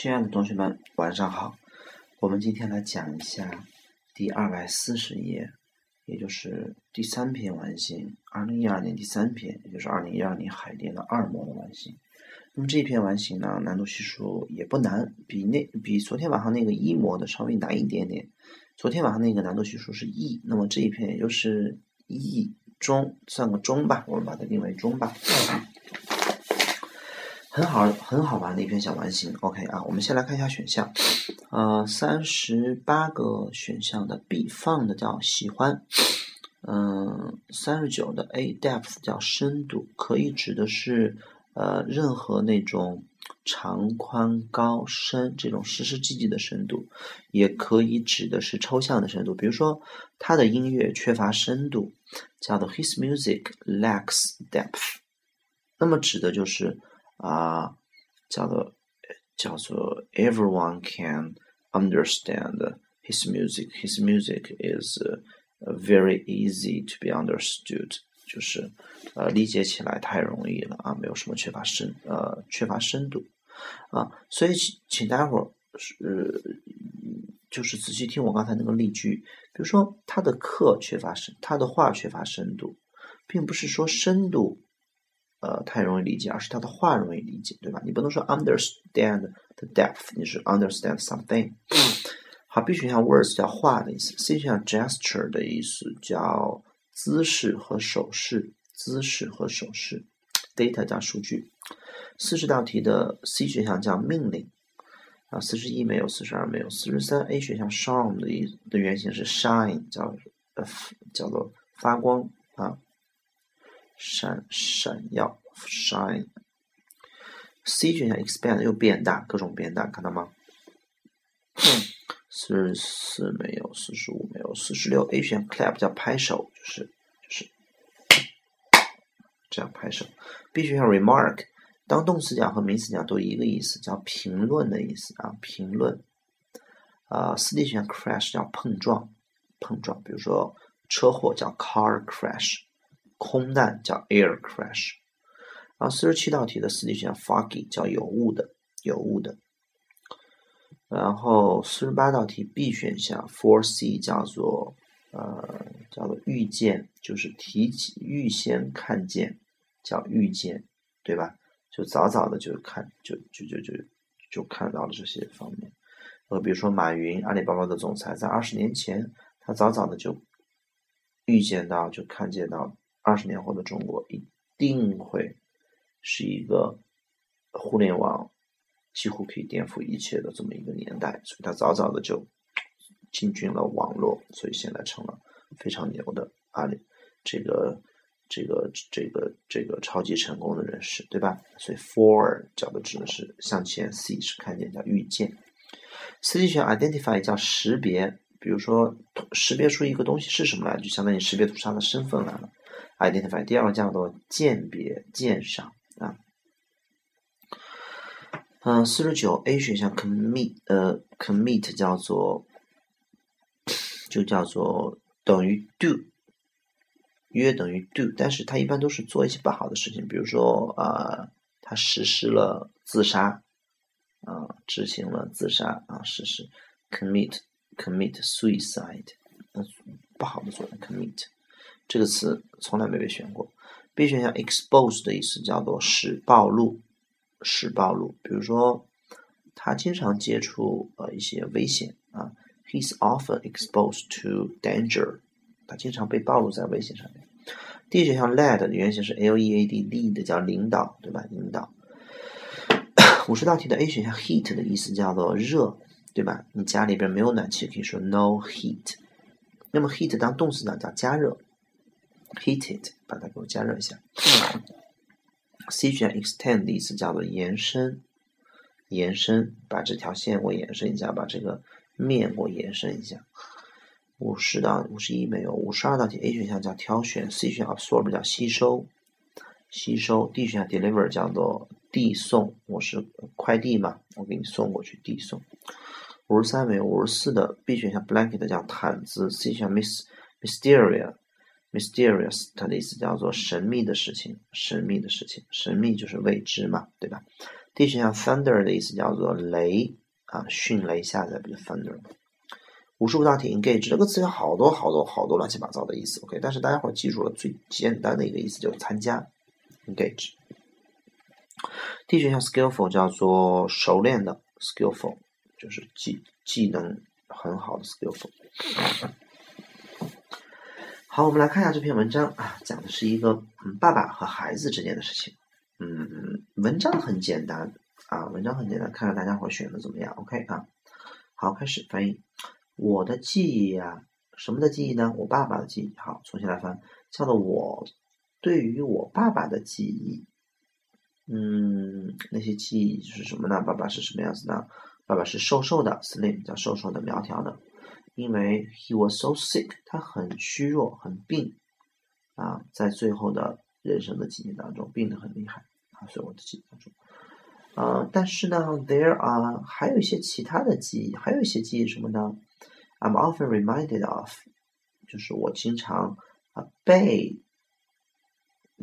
亲爱的同学们，晚上好。我们今天来讲一下第二百四十页，也就是第三篇完形，二零一二年第三篇，也就是二零一二年海淀的二模的完形。那么这篇完形呢，难度系数也不难，比那比昨天晚上那个一模的稍微难一点点。昨天晚上那个难度系数是 E，那么这一篇也就是 E 中，算个中吧，我们把它定为中吧。很好，很好玩的一篇小完形。OK 啊，我们先来看一下选项。呃，三十八个选项的 B 放的叫喜欢。嗯，三十九的 A depth 叫深度，可以指的是呃任何那种长、宽、高、深这种实实际际的深度，也可以指的是抽象的深度。比如说，他的音乐缺乏深度，叫做 His music lacks depth。那么指的就是。啊，叫做叫做 everyone can understand his music. His music is very easy to be understood. 就是呃理解起来太容易了啊，没有什么缺乏深呃缺乏深度啊，所以请请待会儿是就是仔细听我刚才那个例句，比如说他的课缺乏深，他的话缺乏深度，并不是说深度。呃，太容易理解，而是他的话容易理解，对吧？你不能说 understand the depth，你是 understand something。好，B 选项 words 叫话的意思，C 选项 gesture 的意思叫姿势和手势，姿势和手势，data 叫数据。四十道题的 C 选项叫命令，啊，四十一没有，四十二没有，四十三 A 选项 shine 的意的原型是 shine，叫呃叫做发光啊。闪闪耀，shine。C 选项 expand 又变大，各种变大，看到吗？四十四没有，四十五没有，四十六 A 选项 clap 叫拍手，就是就是这样拍手。B 选项 remark 当动词讲和名词讲都一个意思，叫评论的意思啊，评论。啊，四 D 选项 crash 叫碰撞，碰撞，比如说车祸叫 car crash。空难叫 air crash，然后四十七道题的四 D 选项 foggy 叫有雾的，有雾的。然后四十八道题 B 选项 four C 叫做呃叫做预见，就是提起预先看见，叫预见，对吧？就早早的就看就就就就就看到了这些方面。呃，比如说马云，阿里巴巴的总裁，在二十年前，他早早的就预见到，就看见到。二十年后的中国一定会是一个互联网几乎可以颠覆一切的这么一个年代，所以他早早的就进军了网络，所以现在成了非常牛的阿里这个这个这个这个超级成功的人士，对吧？所以 for 讲的指的是向前，C 是看见叫遇见，C 选 identify 叫识别，比如说识别出一个东西是什么来，就相当于识别出他的身份来了。identify，第二个叫做鉴别鉴赏啊，嗯，四十九 A 选项 commit，呃，commit 叫做就叫做等于 do，约等于 do，但是他一般都是做一些不好的事情，比如说啊，他实施了自杀，啊，执行了自杀啊，实施。commit commit suicide，呃，不好的做 commit。这个词从来没被选过。B 选项 expose 的意思叫做使暴露，使暴露。比如说，他经常接触呃一些危险啊，He's often exposed to danger。他经常被暴露在危险上面。D 选项 lead 的原型是 L-E-A-D，lead 叫领导，对吧？领导。五十道题的 A 选项 heat 的意思叫做热，对吧？你家里边没有暖气，可以说 no heat。那么 heat 当动词呢，叫加热。Heated，把它给我加热一下。C 选项 extend 的意思叫做延伸，延伸，把这条线给我延伸一下，把这个面给我延伸一下。五十到五十一没有，五十二道题 A 选项叫挑选，C 选项 absorb 叫吸收，吸收。D 选项 deliver 叫做递送，我是快递嘛，我给你送过去，递送。五十三没有，五十四的 B 选项 blanket 叫毯子，C 选项 mis mysteria。Mysterious，它的意思叫做神秘的事情，神秘的事情，神秘就是未知嘛，对吧 D 选项 thunder 的意思叫做雷啊，迅雷下载不就 thunder。五十五道题 engage 这个词有好多好多好多乱七八糟的意思，OK，但是大家伙记住了最简单的一个意思就是参加 engage。D 选项 skillful 叫做熟练的 skillful，就是技技能很好的 skillful。好，我们来看一下这篇文章啊，讲的是一个嗯爸爸和孩子之间的事情。嗯，文章很简单啊，文章很简单，看看大家伙选的怎么样？OK 啊，好，开始翻译。我的记忆啊，什么的记忆呢？我爸爸的记忆。好，重新来翻，叫做我对于我爸爸的记忆。嗯，那些记忆是什么呢？爸爸是什么样子呢？爸爸是瘦瘦的，slim，叫瘦瘦的、苗条的。因为 he was so sick，他很虚弱、很病啊，在最后的人生的几年当中，病得很厉害。啊，所以我的记忆当中，呃，但是呢，there are 还有一些其他的记忆，还有一些记忆什么呢？I'm often reminded of，就是我经常啊被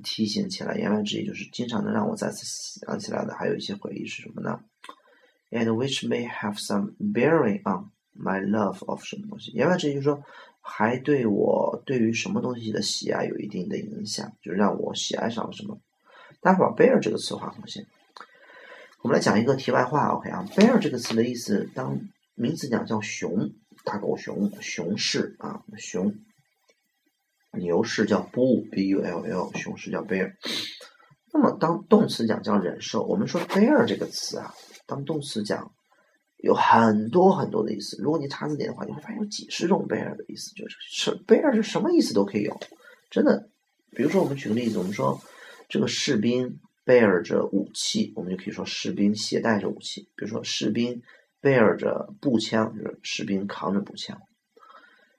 提醒起来，言外之意就是经常能让我再次想起来的，还有一些回忆是什么呢？And which may have some bearing on my love of 什么东西？言外之意就是说，还对我对于什么东西的喜爱有一定的影响，就是让我喜爱上了什么。待会儿 bear 这个词画红线。我们来讲一个题外话，OK 啊，bear 这个词的意思，当名词讲叫熊，大狗熊，熊市啊，熊，牛市叫 bull，b u l l，熊市叫 bear。那么当动词讲叫忍受，我们说 bear 这个词啊，当动词讲有很多很多的意思。如果你查字典的话，你会发现有几十种 bear 的意思，就是是 bear 是什么意思都可以有，真的。比如说我们举个例子，我们说。这个士兵 bear 着武器，我们就可以说士兵携带着武器。比如说士兵 bear 着步枪，就是士兵扛着步枪。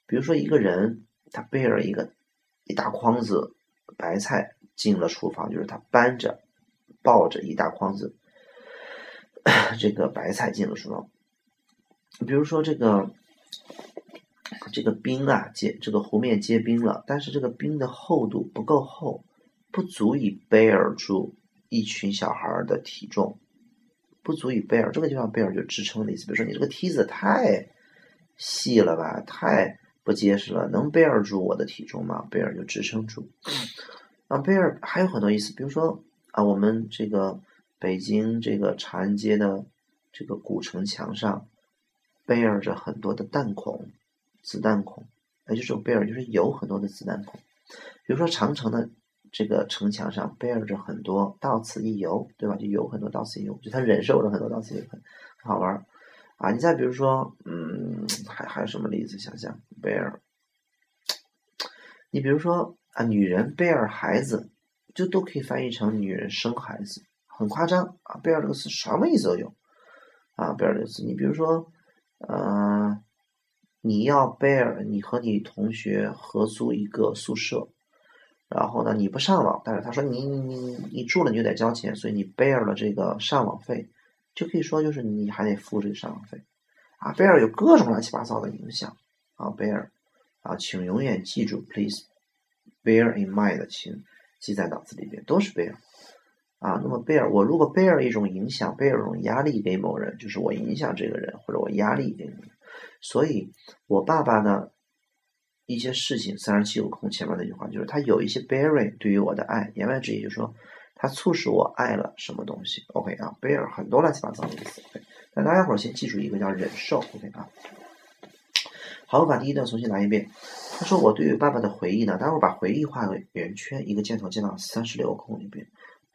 比如说一个人他 bear 一个一大筐子白菜进了厨房，就是他搬着抱着一大筐子 这个白菜进了厨房。比如说这个这个冰啊结这个湖面结冰了，但是这个冰的厚度不够厚。不足以 bear 住一群小孩的体重，不足以 bear 这个地方 bear 就支撑的意思。比如说你这个梯子太细了吧，太不结实了，能 bear 住我的体重吗？bear 就支撑住。啊，bear 还有很多意思，比如说啊，我们这个北京这个长安街的这个古城墙上 bear 着很多的弹孔、子弹孔，也就是 bear 就是有很多的子弹孔。比如说长城的。这个城墙上 bear 着很多到此一游，对吧？就有很多到此一游，就他忍受了很多到此一游，很好玩儿啊！你再比如说，嗯，还还有什么例子？想想 bear，你比如说啊，女人 bear 孩子，就都可以翻译成女人生孩子，很夸张啊！bear 这个词什么意思都有啊！bear 这个词，你比如说，呃，你要 bear，你和你同学合租一个宿舍。然后呢，你不上网，但是他说你你你你住了你就得交钱，所以你 bear 了这个上网费，就可以说就是你还得付这个上网费，啊，bear 有各种乱七八糟的影响，啊，bear，啊，请永远记住，please bear in mind，请记在脑子里边，都是 bear，啊，那么 bear，我如果 bear 一种影响，bear 一种压力给某人，就是我影响这个人，或者我压力给你，所以我爸爸呢。一些事情，三十七有空前面那句话就是他有一些 bearing 对于我的爱，言外之意就是说他促使我爱了什么东西。OK 啊，bear 很多乱七八糟的意思。那大家伙儿先记住一个叫忍受。OK 啊，好，我把第一段重新来一遍。他说我对于爸爸的回忆呢，待会儿把回忆画个圆圈，一个箭头箭到三十六空里边，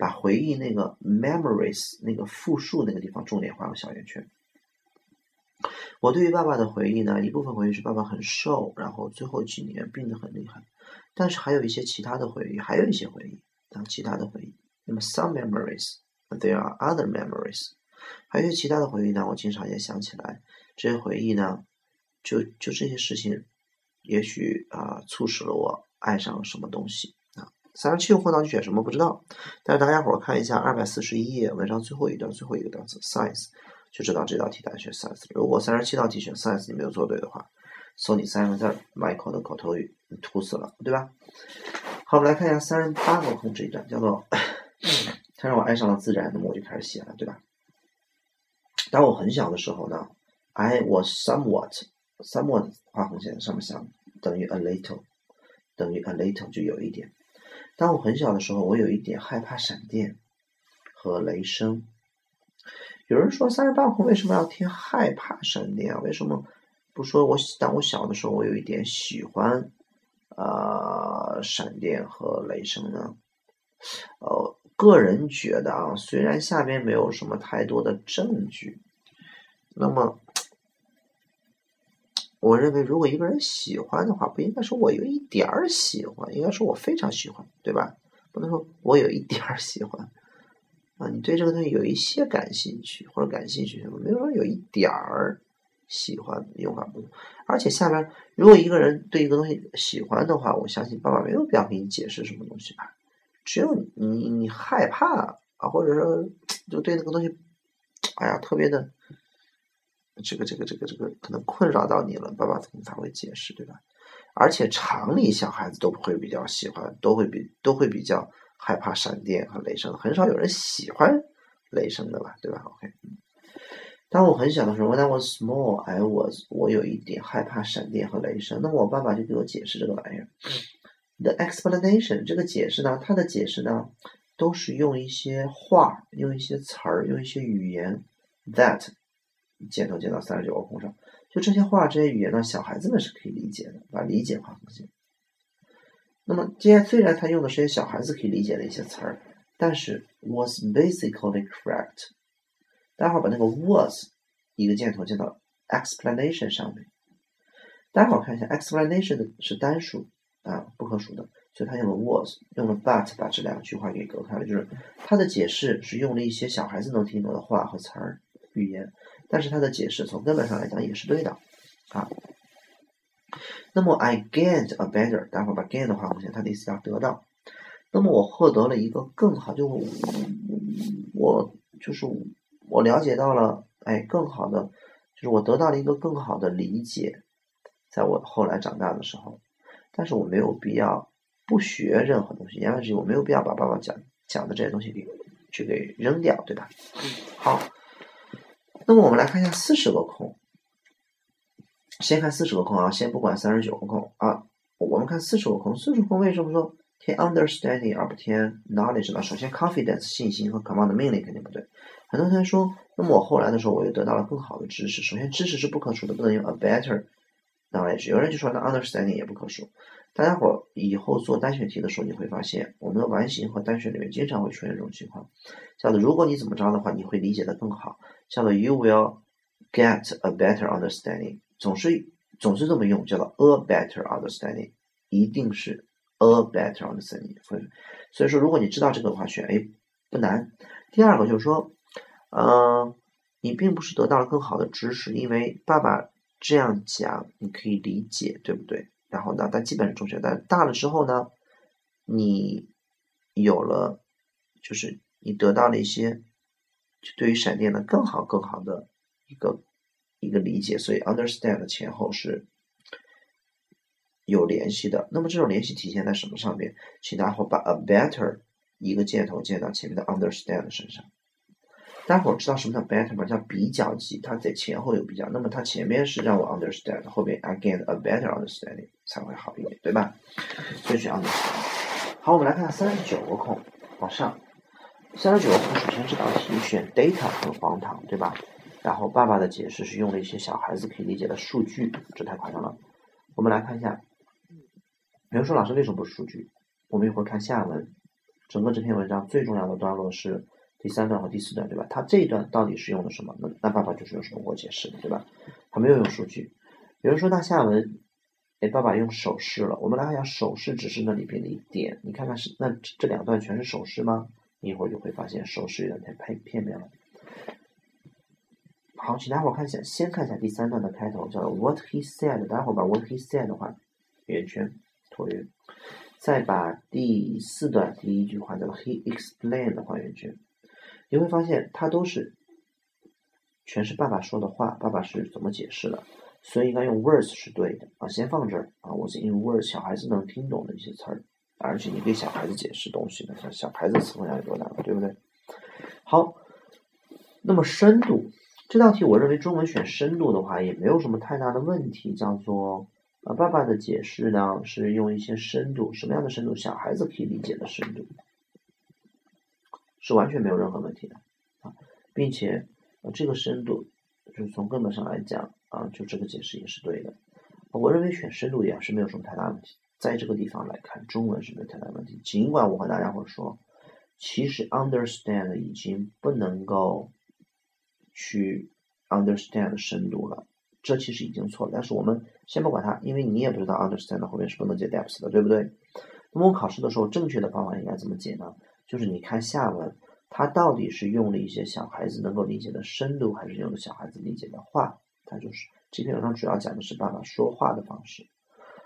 把回忆那个 memories 那个复数那个地方重点画个小圆圈。我对于爸爸的回忆呢，一部分回忆是爸爸很瘦，然后最后几年病得很厉害。但是还有一些其他的回忆，还有一些回忆啊，其他的回忆。那么 some memories，there are other memories，还有些其他的回忆呢，我经常也想起来。这些回忆呢，就就这些事情，也许啊，促使了我爱上了什么东西。三十七后到底选什么不知道，但是大家伙儿看一下二百四十一页文章最后一段最后一个单词 size。就知道这道题答案选 science。如果三十七道题选 science 你没有做对的话，送你三个字儿：Michael 的口头语，你吐死了，对吧？好，我们来看一下三十八个空这一段，叫做“他让我爱上了自然”，那么我就开始写了，对吧？当我很小的时候呢，I was somewhat，somewhat 画横线上面想等于 a little，等于 a little 就有一点。当我很小的时候，我有一点害怕闪电和雷声。有人说三十八空为什么要听害怕闪电啊？为什么不说我当我小的时候我有一点喜欢啊闪电和雷声呢？呃，个人觉得啊，虽然下边没有什么太多的证据，那么我认为如果一个人喜欢的话，不应该说我有一点儿喜欢，应该说我非常喜欢，对吧？不能说我有一点儿喜欢。啊，你对这个东西有一些感兴趣或者感兴趣什么？没有说有一点儿喜欢，用法不同。而且下边，如果一个人对一个东西喜欢的话，我相信爸爸没有必要给你解释什么东西吧。只有你你害怕啊，或者说就对那个东西，哎呀，特别的这个这个这个这个可能困扰到你了，爸爸可能才会解释，对吧？而且常理小孩子都不会比较喜欢，都会比都会比较。害怕闪电和雷声，很少有人喜欢雷声的吧，对吧？OK。当我很小的时候，When I was small, I was 我有一点害怕闪电和雷声。那么我爸爸就给我解释这个玩意儿。The explanation 这个解释呢，它的解释呢，都是用一些话、用一些词儿、用一些语言。That 箭头箭到三十九个空上，就这些话、这些语言呢，小孩子们是可以理解的，把理解划横线。那么，今天虽然他用的是些小孩子可以理解的一些词儿，但是 was basically correct。待会儿把那个 was 一个箭头箭到 explanation 上面。待会儿看一下 explanation 是单数啊，不可数的，所以他用了 was，用了 but 把这两句话给隔开了，就是他的解释是用了一些小孩子能听懂的话和词儿语言，但是他的解释从根本上来讲也是对的啊。那么 I gained a better，待会儿把 gain 的话，目前它的意思叫得到。那么我获得了一个更好，就我就是我了解到了，哎，更好的，就是我得到了一个更好的理解，在我后来长大的时候。但是我没有必要不学任何东西，言外之意我没有必要把爸爸讲讲的这些东西给去给扔掉，对吧？好，那么我们来看一下四十个空。先看四十个空啊，先不管三十九个空啊。我们看四十个空，四十个空为什么说填 understanding 而不填 knowledge 呢？首先，confidence 信心和 command 命令肯定不对。很多同学说，那么我后来的时候，我又得到了更好的知识。首先，知识是不可数的，不能用 a better knowledge。有人就说，那 understanding 也不可数。大家伙以后做单选题的时候，你会发现，我们的完形和单选里面经常会出现这种情况，叫做如果你怎么着的话，你会理解的更好，叫做 you will get a better understanding。总是总是这么用，叫做 a better understanding，一定是 a better understanding。所以说，如果你知道这个的话，选 A 不难。第二个就是说，嗯，你并不是得到了更好的知识，因为爸爸这样讲你可以理解，对不对？然后呢，但基本是中学，但大了之后呢，你有了，就是你得到了一些就对于闪电的更好更好的一个。一个理解，所以 understand 前后是有联系的。那么这种联系体现在什么上面？请大伙把 a better 一个箭头箭到前面的 understand 身上。待会儿知道什么叫 better 吗？叫比较级，它在前后有比较。那么它前面是让我 understand，后边 I gain a better understanding 才会好一点，对吧？所以选 understand。好，我们来看三十九个空，往上。三十九个空，首先这道题选 data 很荒唐，对吧？然后爸爸的解释是用了一些小孩子可以理解的数据，这太夸张了。我们来看一下，比如说老师为什么不是数据？我们一会儿看下文，整个这篇文章最重要的段落是第三段和第四段，对吧？他这一段到底是用的什么？那那爸爸就是用什么我解释的，对吧？他没有用数据。比如说那下文，哎，爸爸用手势了。我们来看一下手势，只是那里边的一点。你看看是那这两段全是手势吗？你一会儿就会发现手势有点太片面了。好，请大伙看一下，先看一下第三段的开头，叫 What he said。待会儿把 What he said 的话圆圈椭圆，再把第四段第一句话叫 He explained 的画圆圈。你会发现它都是全是爸爸说的话，爸爸是怎么解释的，所以应该用 words 是对的啊。先放这儿啊，我是用 words，小孩子能听懂的一些词儿，而且你给小孩子解释东西呢，像小孩子词汇量有多大，对不对？好，那么深度。这道题我认为中文选深度的话也没有什么太大的问题，叫做啊爸爸的解释呢是用一些深度，什么样的深度？小孩子可以理解的深度，是完全没有任何问题的啊，并且呃这个深度就是从根本上来讲啊，就这个解释也是对的。我认为选深度也是没有什么太大问题，在这个地方来看，中文是没有太大问题。尽管我和大家伙说，其实 understand 已经不能够去 understand 深度了，这其实已经错了。但是我们先不管它，因为你也不知道 understand 后面是不能接 depth 的，对不对？那么我考试的时候，正确的方法应该怎么解呢？就是你看下文，它到底是用了一些小孩子能够理解的深度，还是用的小孩子理解的话，它就是。这篇文章主要讲的是爸爸说话的方式。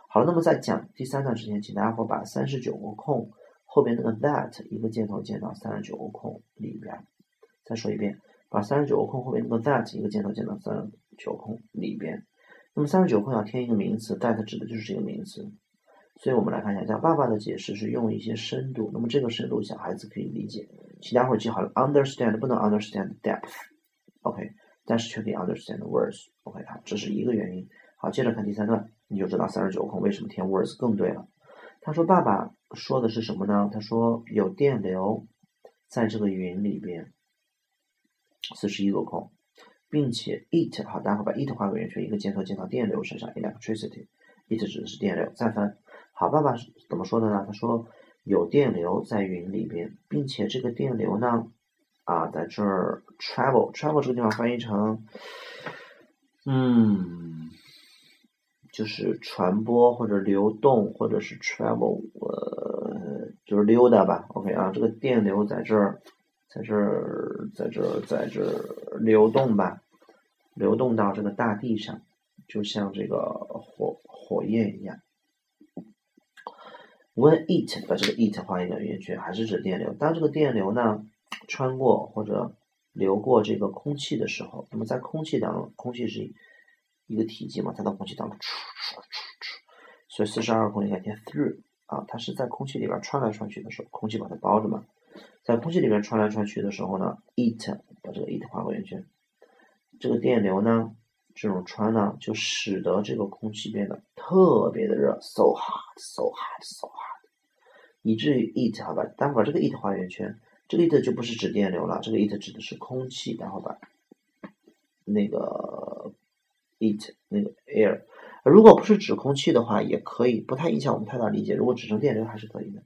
好了，那么在讲第三段之前，请大家伙把三十九个空后边那个 that 一个箭头箭到三十九个空里边。再说一遍，把三十九个空后边那个 that 一个箭头箭到三十九空里边。那么三十九空要添一个名词，that 指的就是这个名词。所以我们来看一下，像爸爸的解释是用一些深度，那么这个深度小孩子可以理解。请大伙记好了，understand 不能 understand depth，OK。但是却可以 understand words，OK 啊，这是一个原因。好，接着看第三段，你就知道三十九空为什么填 words 更对了。他说爸爸说的是什么呢？他说有电流在这个云里边，四十一个空，并且 it 好，待会儿把 it 画个圆圈，一个箭头箭到电流身上，electricity，it 指的是电流。再翻，好，爸爸是怎么说的呢？他说有电流在云里边，并且这个电流呢？啊，在这儿 travel travel 这个地方翻译成，嗯，就是传播或者流动，或者是 travel，呃，就是溜达吧。OK 啊，这个电流在这儿，在这儿，在这儿，在这儿流动吧，流动到这个大地上，就像这个火火焰一样。When it 把这个 it 画一个圆圈，还是指电流。当这个电流呢？穿过或者流过这个空气的时候，那么在空气当中，空气是一个体积嘛，它到空气当中，所以四十二空应该填 through 啊，它是在空气里边穿来穿去的时候，空气把它包着嘛，在空气里边穿来穿去的时候呢，it 把这个 it 画个圆圈，这个电流呢，这种穿呢，就使得这个空气变得特别的热，so hot，so hot，so hot，以至于 it 好吧，待会儿这个 it 画圆圈。这个 it 就不是指电流了，这个 it 指的是空气，然后把那个 it 那个 air，如果不是指空气的话，也可以，不太影响我们太大理解。如果指成电流还是可以的。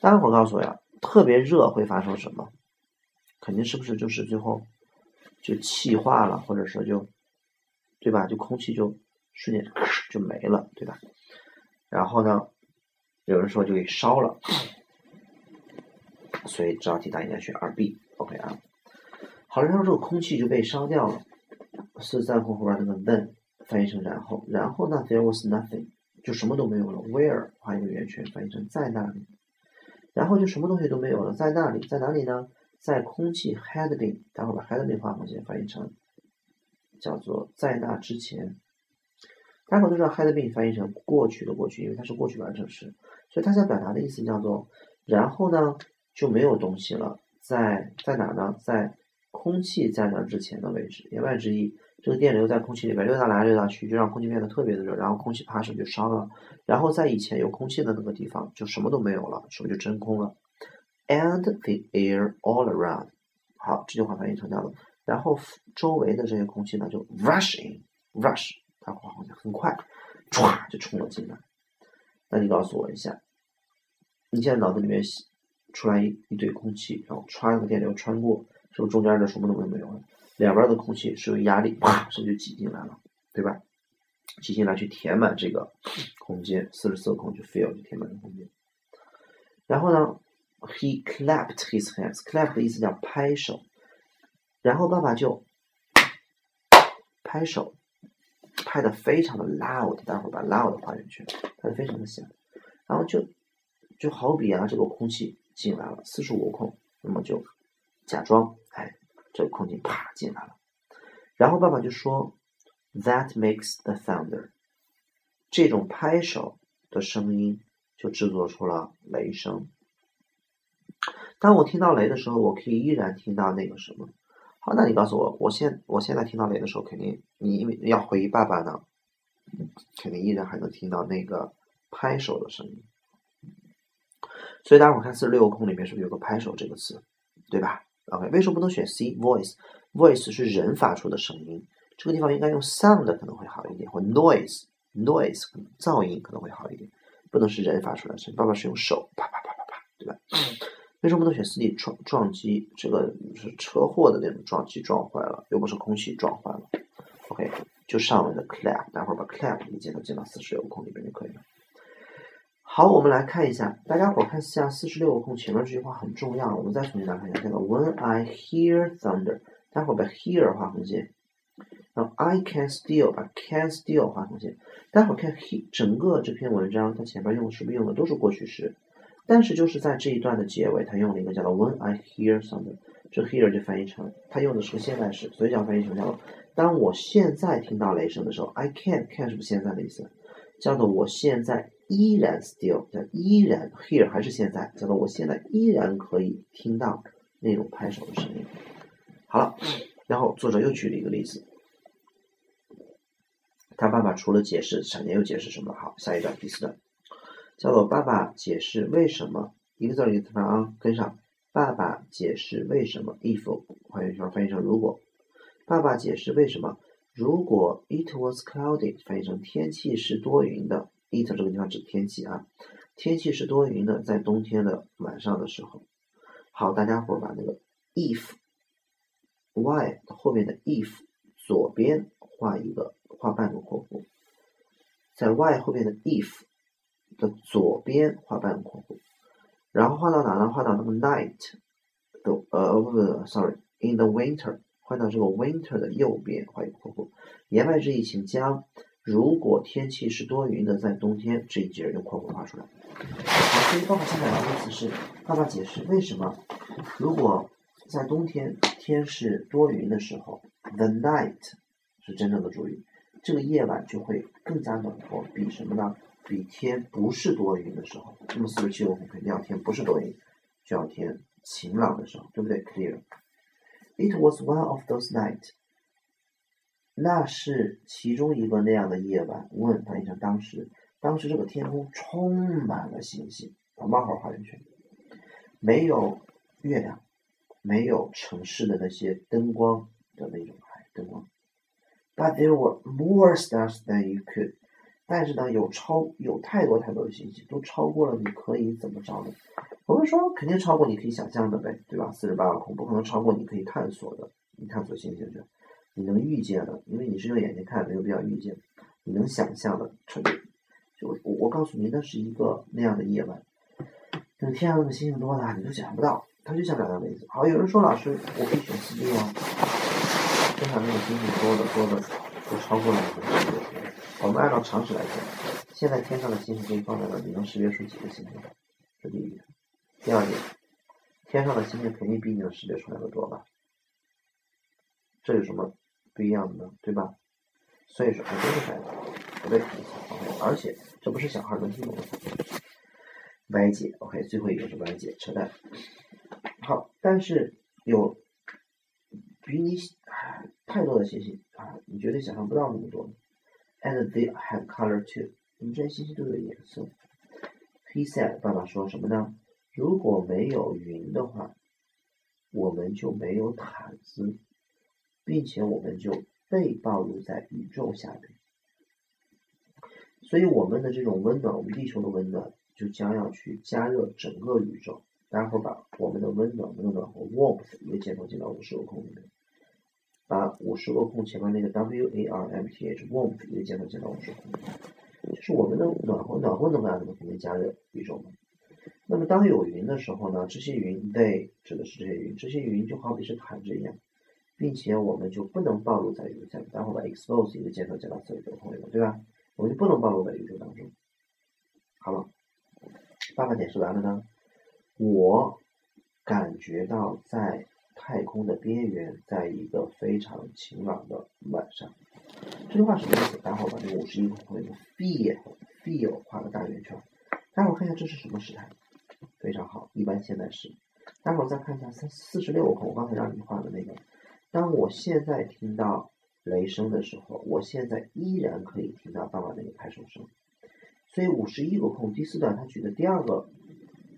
待会儿告诉我呀，特别热会发生什么？肯定是不是就是最后就气化了，或者说就对吧？就空气就瞬间就没了，对吧？然后呢，有人说就给烧了。所以这道题答案应该选二 B，OK 啊。好了，然后这个空气就被烧掉了，是在后后边那个 then 翻译成然后，然后呢 there was nothing 就什么都没有了，where 画一个圆圈翻译成在那里，然后就什么东西都没有了，在那里，在哪里呢？在空气 had been，待会儿把 had been 画上去翻译成叫做在那之前，大家都知道 had been 翻译成过去的过去，因为它是过去完成时，所以它想表达的意思叫做然后呢？就没有东西了，在在哪呢？在空气在那之前的位置。言外之意，这个电流在空气里边溜达来溜达去，就让空气变得特别的热，然后空气爬上就烧了。然后在以前有空气的那个地方，就什么都没有了，是不是就真空了？And the air all around，好，这句话翻译成叫做，然后周围的这些空气呢就 rush in，rush，它好像很快，唰就冲了进来。那你告诉我一下，你现在脑子里面。出来一一堆空气，然后穿个电流穿过，是不是中间的什么都没有了？两边的空气是有压力，啪，是不是就挤进来了？对吧？挤进来去填满这个空间，四十四个空就 fill 就填满了空间。然后呢，he clapped his hands，clap 的意思叫拍手。然后爸爸就拍手，拍的非常的 loud，待会儿把 loud 画进去，拍的非常的响。然后就就好比啊，这个空气。进来了，四十五个空，那么就假装，哎，这个空气啪进来了，然后爸爸就说，That makes the thunder，这种拍手的声音就制作出了雷声。当我听到雷的时候，我可以依然听到那个什么。好，那你告诉我，我现我现在听到雷的时候，肯定你因为要回忆爸爸呢，肯定依然还能听到那个拍手的声音。所以大家伙看四十六个空里面是不是有个拍手这个词，对吧？OK，为什么不能选 C？Voice，voice 是人发出的声音，这个地方应该用 sound 可能会好一点，或 noise，noise 噪音可能会好一点，不能是人发出来的声音。爸爸是用手啪啪啪啪啪，对吧？为什么不能选四 D 撞撞击？这个是车祸的那种撞击撞坏了，又不是空气撞坏了。OK，就上面的 clap，待会儿把 clap 一键都键到四十六个空里边就可以了。好，我们来看一下，大家伙看一下四十六个空前面这句话很重要，我们再重新来看一下，这个 When I hear thunder，待会儿把 hear 画横线，然后 I can still 把 can still 画横线，待会儿看 he 整个这篇文章它前面用是不是用的都是过去时，但是就是在这一段的结尾，他用了一个叫做 When I hear something，这 hear 就翻译成他用的是个现在时，所以叫翻译成叫做当我现在听到雷声的时候，I can can 是不是现在的意思？叫做我现在。依然 still 叫依然 here 还是现在叫做我现在依然可以听到那种拍手的声音。好了，然后作者又举了一个例子，他爸爸除了解释闪电又解释什么？好，下一段第四段叫做爸爸解释为什么一个字一个字啊跟上。爸爸解释为什么 if 换句话翻译成如果。爸爸解释为什么如果 it was cloudy 翻译成天气是多云的。it 这个地方指天气啊，天气是多云的，在冬天的晚上的时候。好，大家伙把那个 if，why 后面的 if 左边画一个画半个括弧，在 why 后面的 if 的左边画半括弧，然后画到哪呢？画到那个 night 的呃不不，sorry，in the winter，画到这个 winter 的右边画一个括弧。言外之意，请将。如果天气是多云的，在冬天，这一节用括弧画出来。好，所以爸爸现在的意思是，爸爸解释为什么，如果在冬天天是多云的时候，the night 是真正的主语，这个夜晚就会更加暖和，比什么呢？比天不是多云的时候。那么四十七度肯定要天不是多云，就要天晴朗的时候，对不对？Clear。It was one of those nights. 那是其中一个那样的夜晚。问翻译成当时，当时这个天空充满了星星，把冒号画进去，没有月亮，没有城市的那些灯光的那种灯光。But there were more stars than you could。但是呢，有超有太多太多的信息，都超过了你可以怎么着的？我们说肯定超过你可以想象的呗，对吧？四十八个孔不可能超过你可以探索的，你探索星星去。你能预见的，因为你是用眼睛看，没有必要预见。你能想象的，成就我我告诉你，那是一个那样的夜晚，等天上的星星多大，你都想象不到。它就像两个杯子。好，有人说老师，我可以选四 D 啊，天上那个星星多的多的都超过了你的识别。我们按照常识来讲，现在天上的星星给你放在那，你能识别出几个星星？这第一点。第二点，天上的星星肯定比你能识别出来的多吧？这有什么？不一样的呢，对吧？所以说，还真是孩子，不对而且这不是小孩能听懂的。歪解，OK，最后一个是歪解，扯淡。好，但是有比你太多的信息啊，你绝对想象不到那么多。And they have color too，你们这些信息都有颜色。He said，爸爸说什么呢？如果没有云的话，我们就没有毯子。并且我们就被暴露在宇宙下面，所以我们的这种温暖，我们地球的温暖，就将要去加热整个宇宙。待会儿把我们的温暖、温暖和 warmth 一个箭头进到五十个空里面，把五十个空前面那个 w a r m t h warmth 一个箭头进到五十空，就是我们的暖和、暖和能干什么？肯定加热宇宙嘛。那么当有云的时候呢？这些云 they 指的是这些云，这些云就好比是毯子一样。并且我们就不能暴露在宇宙下面，待会把 expose 一个箭头加到四十九个空里面，对吧？我们就不能暴露在宇宙当中。好了，爸爸解释完了呢。我感觉到在太空的边缘，在一个非常晴朗的晚上。这句话什么意思？待会儿把这个五十一个空里面 feel feel 画个大圆圈。待会儿看一下这是什么时态？非常好，一般现在时。待会儿再看一下三四十六个空，我刚才让你画的那个。当我现在听到雷声的时候，我现在依然可以听到爸爸那个拍手声。所以五十一个空第四段他举的第二个，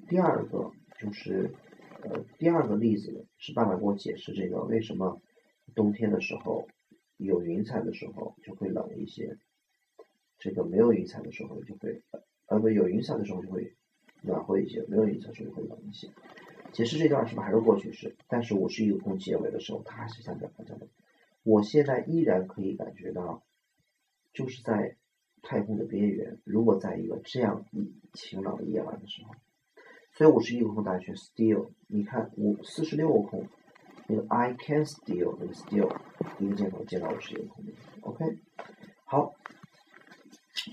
第二个就是呃第二个例子是爸爸给我解释这个为什么冬天的时候有云彩的时候就会冷一些，这个没有云彩的时候就会呃不有云彩的时候就会暖和一些，没有云彩的时候就会冷一些。解释这段是不是还是过去式？但是我是一个空结尾的时候，他还是想表达的。我现在依然可以感觉到，就是在太空的边缘。如果在一个这样一晴朗的夜晚的时候，所以五十一个空大家选 still。你看五四十六个空，那个 I can still 那个 still 一个箭头接到五十一个空里。OK，好，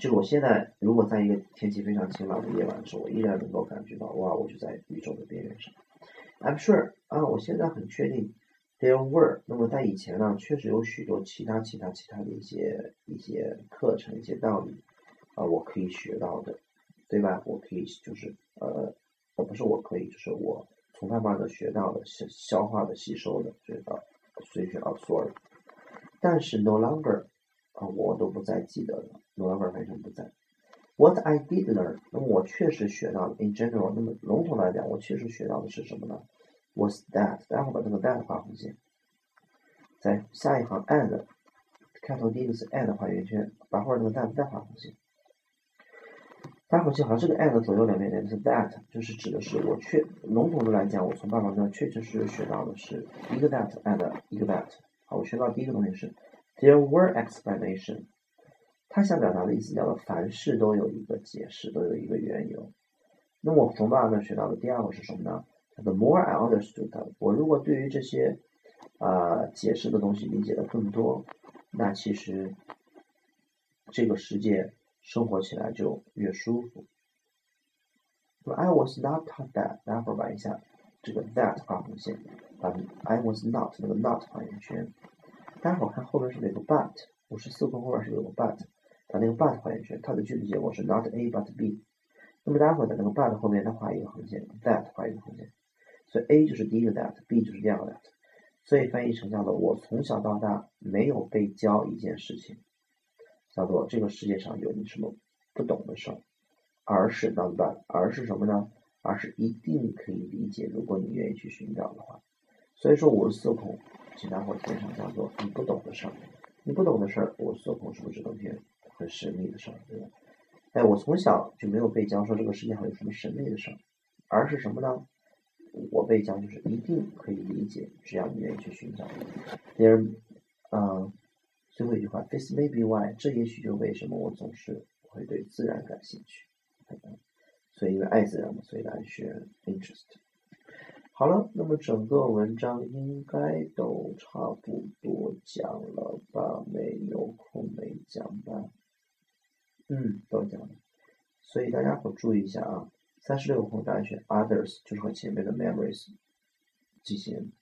就是我现在如果在一个天气非常晴朗的夜晚的时候，我依然能够感觉到哇，我就在宇宙的边缘上。I'm sure 啊，我现在很确定。There were，那么在以前呢，确实有许多其他、其他、其他的一些一些课程、一些道理啊，我可以学到的，对吧？我可以就是呃，我，不是我可以，就是我从他那的学到的、消消化的、吸收的，学到随学 absorb。但是 no longer 啊，我都不再记得了，no longer 完全不在。What I did learn，那么我确实学到了。In general，那么笼统来讲，我确实学到的是什么呢？Was that？待会儿把这个 that 画红线，在下一行 and 开头第一个是 and 画圆圈，把后面那个 that 再画红线。待会儿记好，这个 and 左右两边连的 that，就是指的是我确笼统的来讲，我从爸爸那确实实学到的是一个 that and 一个 that。好，我学到第一个东西是 there were explanation。他想表达的意思叫做凡事都有一个解释，都有一个缘由。那我从爸爸那学到的第二个是什么呢？The more I understood，我如果对于这些啊解释的东西理解的更多，那其实这个世界生活起来就越舒服。那么 I was not that，待会儿玩一下这个 that 画红线，把 I was not 那个 not 画圆圈。待会儿看后面是哪个 but，五十四空后面是有个 but，把那个 but 画圆圈，它的句子结果是 not A but B。那么待会儿在那个 but 后面再画一个横线，that 画一个横线。所以 A 就是第一个 that，B 就是第二个 that，所以翻译成叫做我从小到大没有被教一件事情，叫做这个世界上有你什么不懂的事儿，而是 not bad，而是什么呢？而是一定可以理解，如果你愿意去寻找的话。所以说我四孔，请大伙填上叫做你不懂的事儿，你不懂的事儿，我四孔是不是等于很神秘的事儿，对吧？哎，我从小就没有被教说这个世界上有什么神秘的事儿，而是什么呢？我被教就是一定可以理解，只要你愿意去寻找。别人嗯，最后一句话，This may be why，这也许就为什么我总是会对自然感兴趣。所以因为爱自然嘛，所以答案选 interest。好了，那么整个文章应该都差不多讲了吧？没有空没讲吧？嗯，都讲了。所以大家伙注意一下啊。三十六空答案选 others，就是和前面的 memories 进行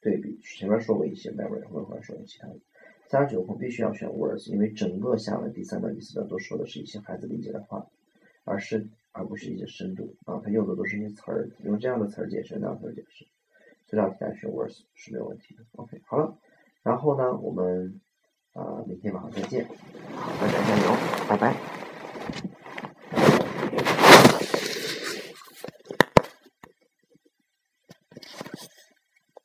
对比。前面说过一些 memory，后面说过其他的。三十九空必须要选 words，因为整个下文第三段、第四段都说的是一些孩子理解的话，而是而不是一些深度啊。他用的都是一些词儿，用这样的词儿解释，那样的词儿解释。所以大家选 words 是没有问题的。OK，好了，然后呢，我们啊明天晚上再见，大家加油，拜拜。